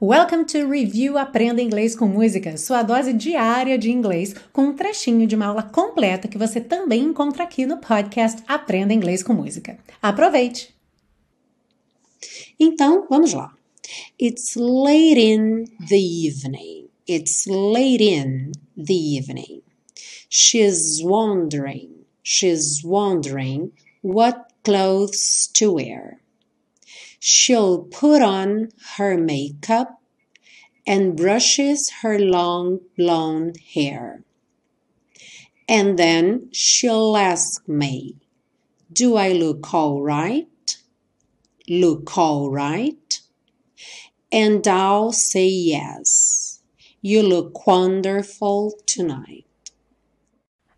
Welcome to Review Aprenda Inglês com Música, sua dose diária de inglês, com um trechinho de uma aula completa que você também encontra aqui no podcast Aprenda Inglês com Música. Aproveite! Então, vamos lá. It's late in the evening. It's late in the evening. She's wondering, she's wondering what clothes to wear. She'll put on her makeup and brushes her long blonde hair. And then she'll ask me, Do I look all right? Look all right? And I'll say yes. You look wonderful tonight.